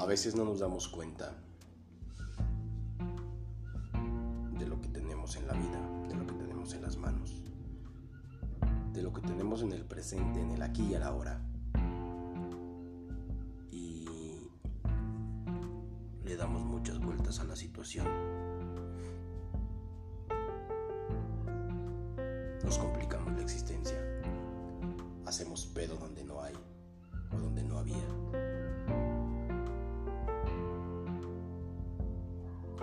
A veces no nos damos cuenta de lo que tenemos en la vida, de lo que tenemos en las manos, de lo que tenemos en el presente, en el aquí y el ahora. Y le damos muchas vueltas a la situación. Nos complicamos la existencia. Hacemos pedo donde no hay o donde no había.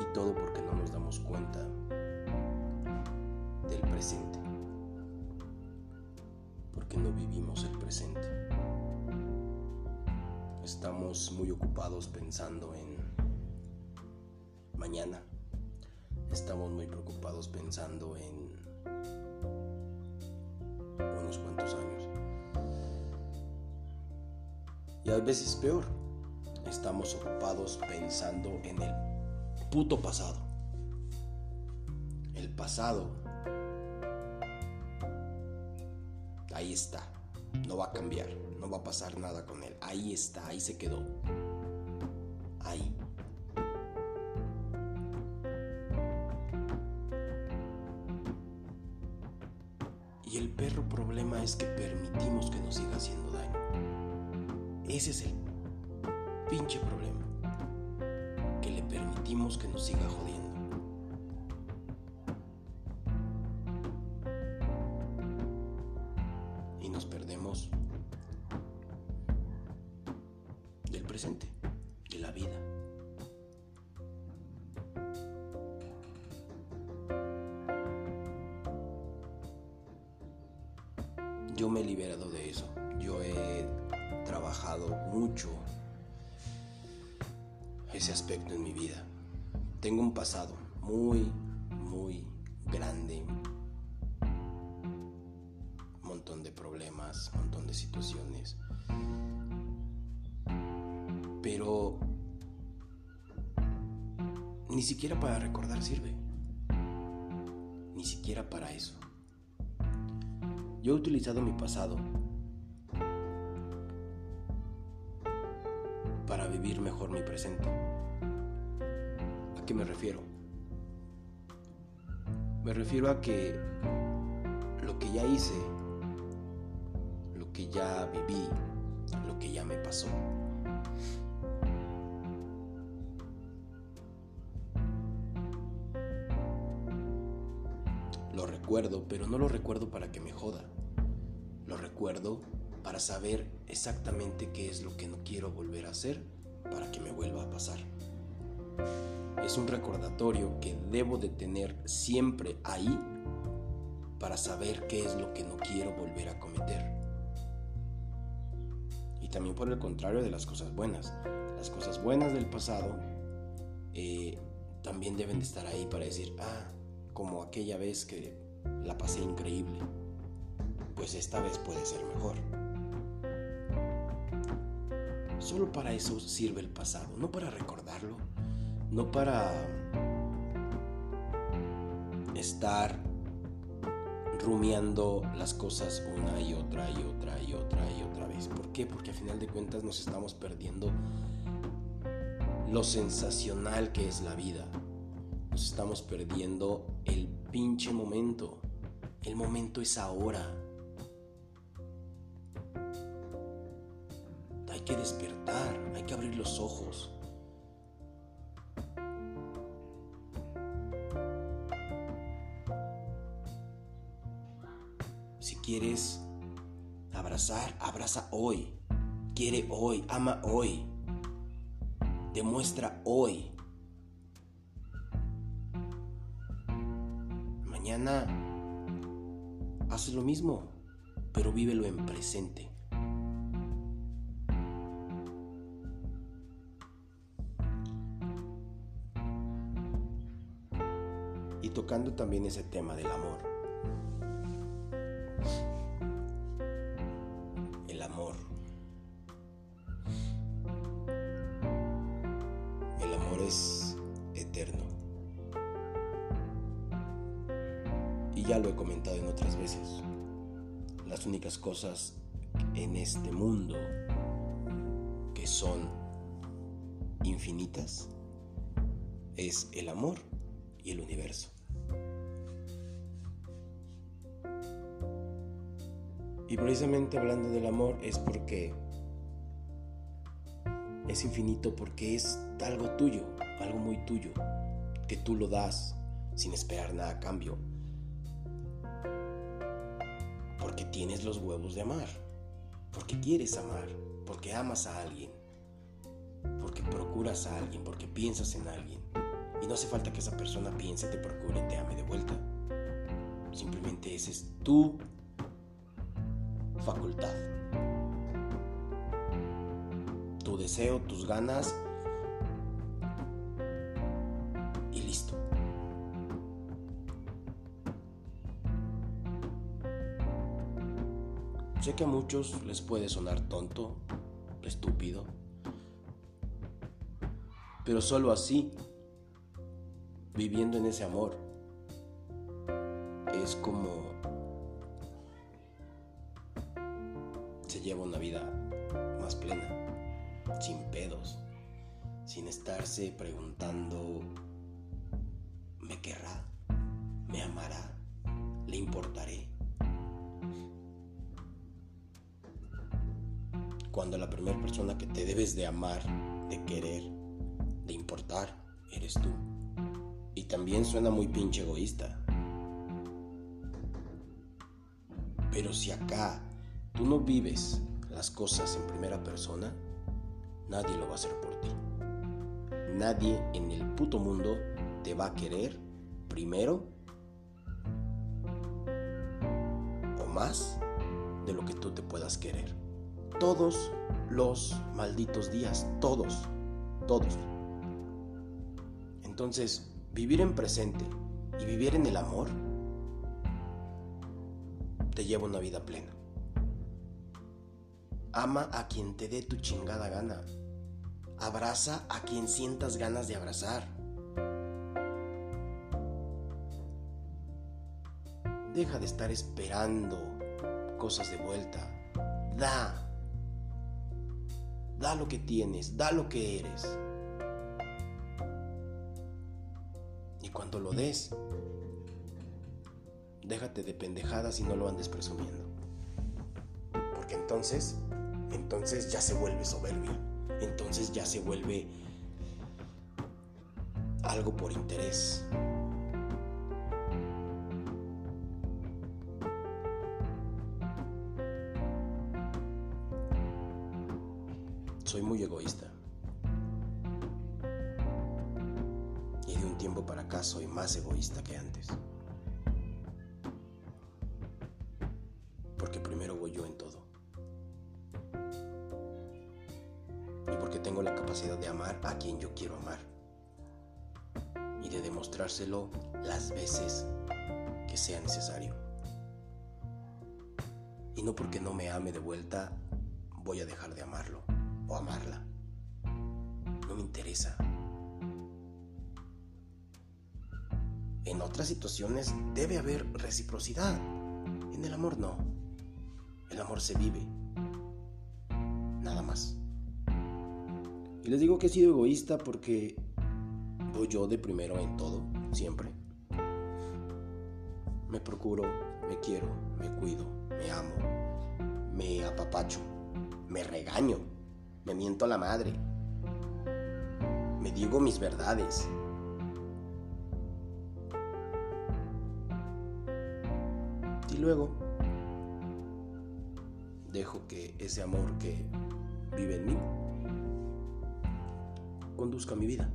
Y todo porque no nos damos cuenta del presente. Porque no vivimos el presente. Estamos muy ocupados pensando en mañana. Estamos muy preocupados pensando en unos cuantos años. Y a veces peor, estamos ocupados pensando en el puto pasado. El pasado, ahí está, no va a cambiar, no va a pasar nada con él. Ahí está, ahí se quedó. Ahí. Y el perro problema es que permitimos que nos siga haciendo daño. Ese es el pinche problema. Permitimos que nos siga jodiendo. Y nos perdemos del presente, de la vida. Yo me he liberado de eso. Yo he trabajado mucho ese aspecto en mi vida. Tengo un pasado muy, muy grande. Un montón de problemas, un montón de situaciones. Pero ni siquiera para recordar sirve. Ni siquiera para eso. Yo he utilizado mi pasado para vivir mejor mi presente. ¿A qué me refiero? Me refiero a que lo que ya hice, lo que ya viví, lo que ya me pasó, lo recuerdo, pero no lo recuerdo para que me joda. Lo recuerdo para saber exactamente qué es lo que no quiero volver a hacer para que me vuelva a pasar. Es un recordatorio que debo de tener siempre ahí para saber qué es lo que no quiero volver a cometer. Y también por el contrario de las cosas buenas. Las cosas buenas del pasado eh, también deben de estar ahí para decir, ah, como aquella vez que la pasé increíble, pues esta vez puede ser mejor. Solo para eso sirve el pasado, no para recordarlo, no para estar rumiando las cosas una y otra y otra y otra y otra vez. ¿Por qué? Porque a final de cuentas nos estamos perdiendo lo sensacional que es la vida. Nos estamos perdiendo el pinche momento. El momento es ahora. Hay que despertar, hay que abrir los ojos. Quieres abrazar, abraza hoy. Quiere hoy, ama hoy. Demuestra hoy. Mañana haz lo mismo, pero vívelo en presente. Y tocando también ese tema del amor. Cosas en este mundo que son infinitas es el amor y el universo. Y precisamente hablando del amor es porque es infinito porque es algo tuyo, algo muy tuyo, que tú lo das sin esperar nada a cambio. Tienes los huevos de amar, porque quieres amar, porque amas a alguien, porque procuras a alguien, porque piensas en alguien. Y no hace falta que esa persona piense, te procure, te ame de vuelta. Simplemente ese es tu facultad. Tu deseo, tus ganas Sé que a muchos les puede sonar tonto, estúpido, pero solo así, viviendo en ese amor, es como lleva una vida más plena, sin pedos, sin estarse preguntando, ¿me querrá? ¿Me amará? ¿Le importaré? La primera persona que te debes de amar, de querer, de importar, eres tú. Y también suena muy pinche egoísta. Pero si acá tú no vives las cosas en primera persona, nadie lo va a hacer por ti. Nadie en el puto mundo te va a querer primero o más de lo que tú te puedas querer. Todos los malditos días, todos, todos. Entonces, vivir en presente y vivir en el amor te lleva una vida plena. Ama a quien te dé tu chingada gana. Abraza a quien sientas ganas de abrazar. Deja de estar esperando cosas de vuelta. Da. Da lo que tienes, da lo que eres. Y cuando lo des, déjate de pendejadas y no lo andes presumiendo. Porque entonces entonces ya se vuelve soberbia, entonces ya se vuelve algo por interés. Soy muy egoísta. Y de un tiempo para acá soy más egoísta que antes. Porque primero voy yo en todo. tengo la capacidad de amar a quien yo quiero amar y de demostrárselo las veces que sea necesario. Y no porque no me ame de vuelta voy a dejar de amarlo o amarla. No me interesa. En otras situaciones debe haber reciprocidad. En el amor no. El amor se vive. Nada más. Y les digo que he sido egoísta porque voy yo de primero en todo, siempre. Me procuro, me quiero, me cuido, me amo, me apapacho, me regaño, me miento a la madre, me digo mis verdades. Y luego dejo que ese amor que vive en mí conduzca mi vida.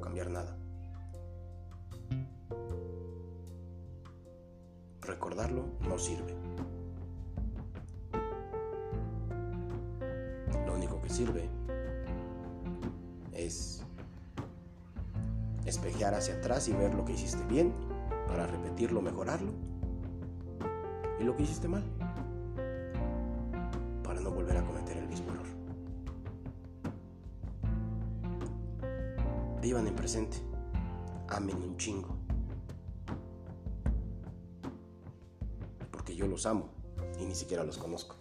Cambiar nada. recordarlo no sirve. Lo único que sirve es espejear hacia atrás y ver lo que hiciste bien para repetirlo, mejorarlo y lo que hiciste mal para no volver a cometer En presente, amen un chingo. Porque yo los amo y ni siquiera los conozco.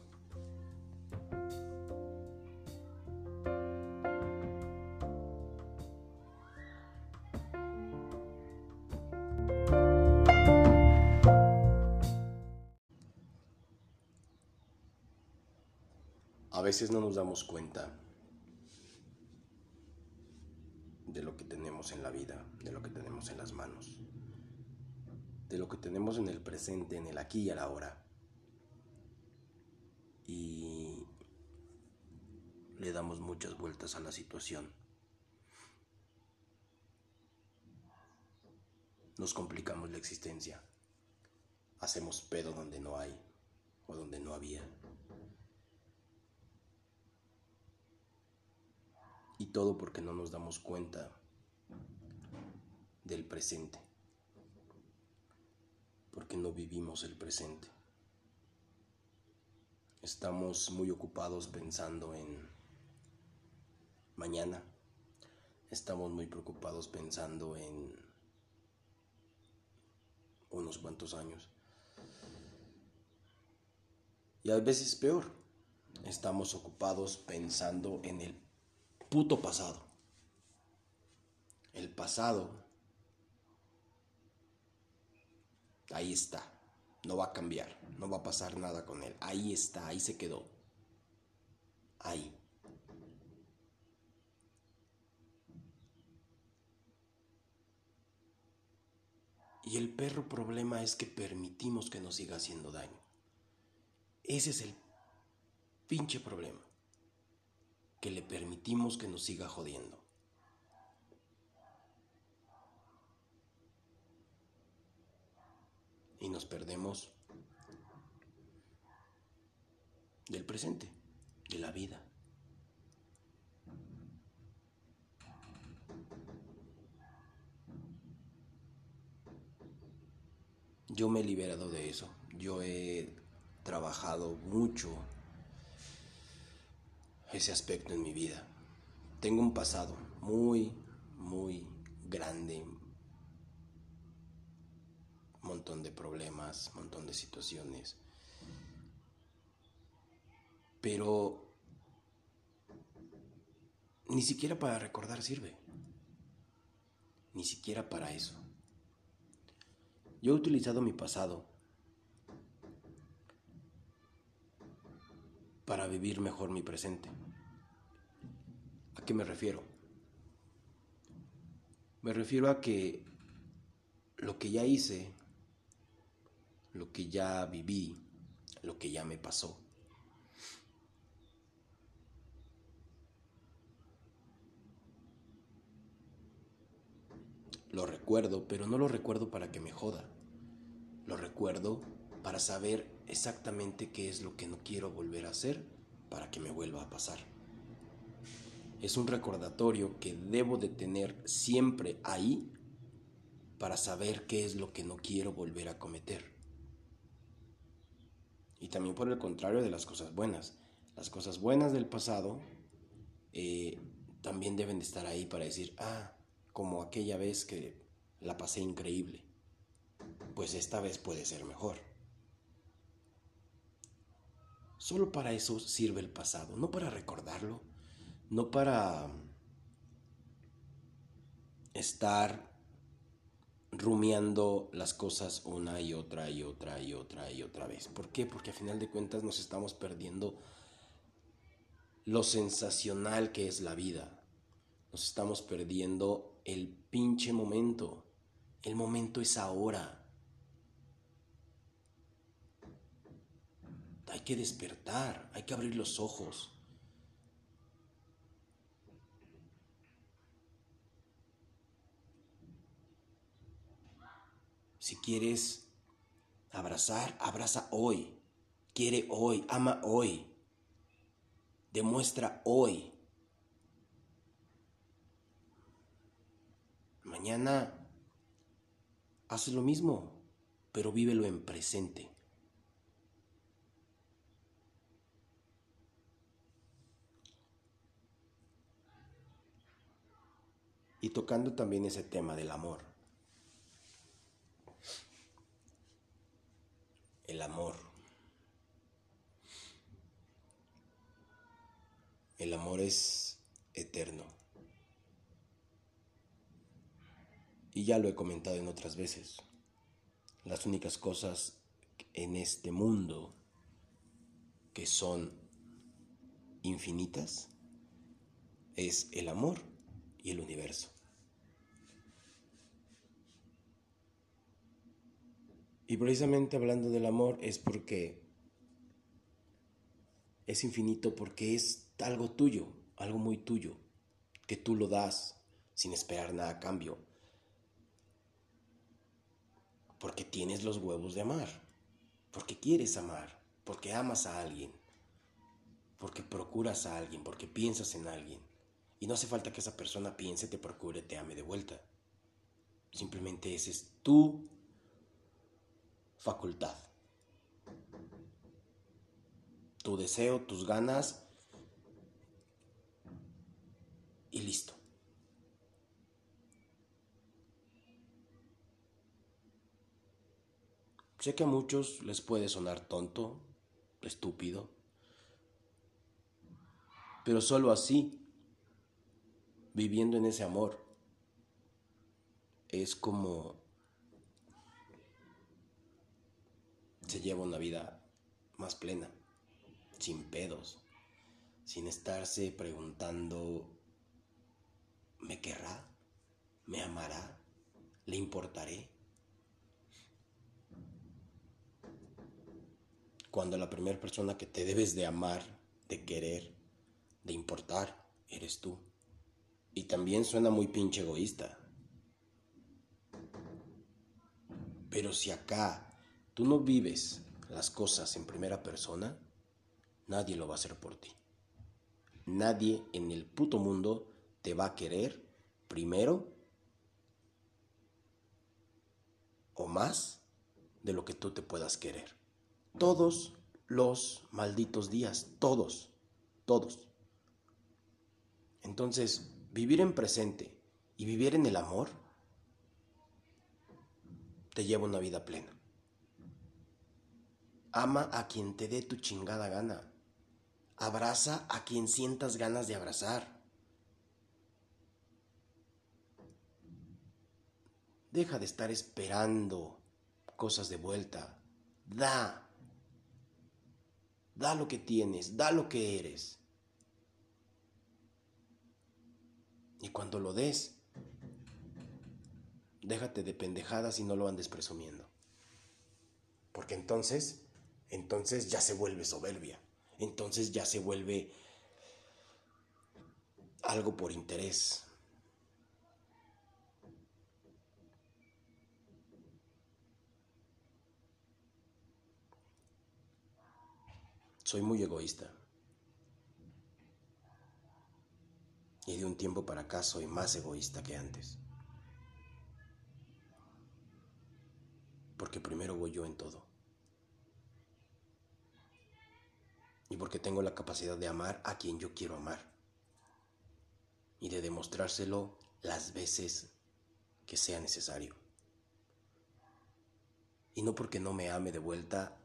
A veces no nos damos cuenta de lo que en la vida, de lo que tenemos en las manos, de lo que tenemos en el presente, en el aquí y la ahora. Y le damos muchas vueltas a la situación. Nos complicamos la existencia. Hacemos pedo donde no hay o donde no había. Y todo porque no nos damos cuenta del presente. Porque no vivimos el presente. Estamos muy ocupados pensando en mañana. Estamos muy preocupados pensando en unos cuantos años. Y a veces peor. Estamos ocupados pensando en el puto pasado. El pasado, ahí está. No va a cambiar, no va a pasar nada con él. Ahí está, ahí se quedó. Ahí. Y el perro problema es que permitimos que nos siga haciendo daño. Ese es el pinche problema que le permitimos que nos siga jodiendo. Y nos perdemos del presente, de la vida. Yo me he liberado de eso. Yo he trabajado mucho ese aspecto en mi vida. Tengo un pasado muy, muy grande, montón de problemas, montón de situaciones. Pero ni siquiera para recordar sirve. Ni siquiera para eso. Yo he utilizado mi pasado para vivir mejor mi presente. ¿A qué me refiero? Me refiero a que lo que ya hice, lo que ya viví, lo que ya me pasó, lo recuerdo, pero no lo recuerdo para que me joda. Lo recuerdo para saber exactamente qué es lo que no quiero volver a hacer para que me vuelva a pasar. Es un recordatorio que debo de tener siempre ahí para saber qué es lo que no quiero volver a cometer. También por el contrario de las cosas buenas. Las cosas buenas del pasado eh, también deben de estar ahí para decir, ah, como aquella vez que la pasé increíble, pues esta vez puede ser mejor. Solo para eso sirve el pasado, no para recordarlo, no para estar rumiando las cosas una y otra y otra y otra y otra vez. ¿Por qué? Porque a final de cuentas nos estamos perdiendo lo sensacional que es la vida. Nos estamos perdiendo el pinche momento. El momento es ahora. Hay que despertar, hay que abrir los ojos. Si quieres abrazar, abraza hoy. Quiere hoy, ama hoy. Demuestra hoy. Mañana haz lo mismo, pero vívelo en presente. y tocando también ese tema del amor. Es eterno. Y ya lo he comentado en otras veces. Las únicas cosas en este mundo que son infinitas es el amor y el universo. Y precisamente hablando del amor es porque es infinito porque es algo tuyo, algo muy tuyo, que tú lo das sin esperar nada a cambio. Porque tienes los huevos de amar, porque quieres amar, porque amas a alguien, porque procuras a alguien, porque piensas en alguien. Y no hace falta que esa persona piense, te procure, te ame de vuelta. Simplemente ese es tu facultad tu deseo, tus ganas y listo. Sé que a muchos les puede sonar tonto, estúpido, pero solo así, viviendo en ese amor, es como se lleva una vida más plena sin pedos, sin estarse preguntando, ¿me querrá? ¿Me amará? ¿Le importaré? Cuando la primera persona que te debes de amar, de querer, de importar, eres tú. Y también suena muy pinche egoísta. Pero si acá tú no vives las cosas en primera persona, nadie lo va a hacer por ti. Nadie en el puto mundo te va a querer primero o más de lo que tú te puedas querer. Todos los malditos días, todos, todos. Entonces, vivir en presente y vivir en el amor te lleva una vida plena. Ama a quien te dé tu chingada gana. Abraza a quien sientas ganas de abrazar. Deja de estar esperando cosas de vuelta. Da. Da lo que tienes, da lo que eres. Y cuando lo des, déjate de pendejadas y no lo andes presumiendo. Porque entonces, entonces ya se vuelve soberbia entonces ya se vuelve algo por interés. Soy muy egoísta. Y de un tiempo para acá soy más egoísta que antes. Porque primero voy yo en todo. y porque tengo la capacidad de amar a quien yo quiero amar y de demostrárselo las veces que sea necesario. Y no porque no me ame de vuelta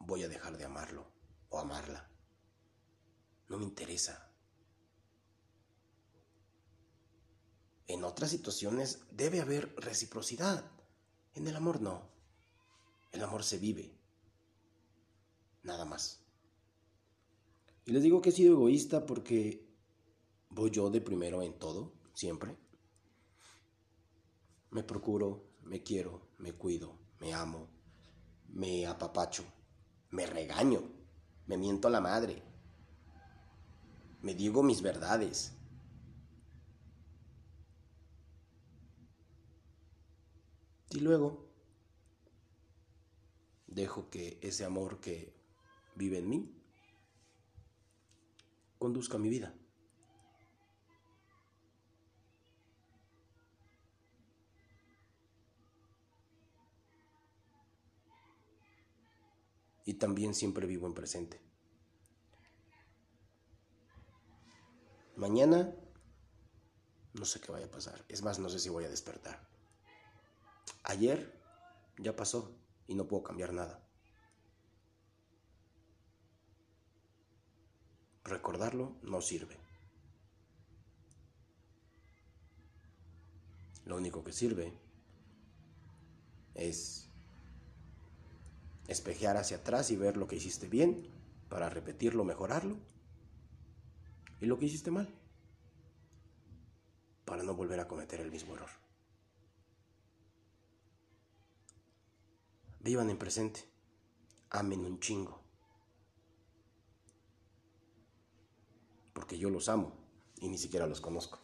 voy a dejar de amarlo o amarla. No me interesa. En otras situaciones debe haber reciprocidad. En el amor no. El amor se vive. Nada más. Y les digo que he sido egoísta porque voy yo de primero en todo, siempre. Me procuro, me quiero, me cuido, me amo, me apapacho, me regaño, me miento a la madre, me digo mis verdades. Y luego dejo que ese amor que vive en mí conduzca mi vida. Y también siempre vivo en presente. Mañana No sé qué vaya a pasar. Es más, no sé si voy a despertar. Ayer ya pasó y no puedo cambiar nada. Recordarlo no sirve. Lo único que sirve es espejear hacia atrás y ver lo que hiciste bien para repetirlo, mejorarlo. Y lo que hiciste mal para no volver a cometer el mismo error. Vivan en presente. Amen un chingo. Porque yo los amo y ni siquiera los conozco.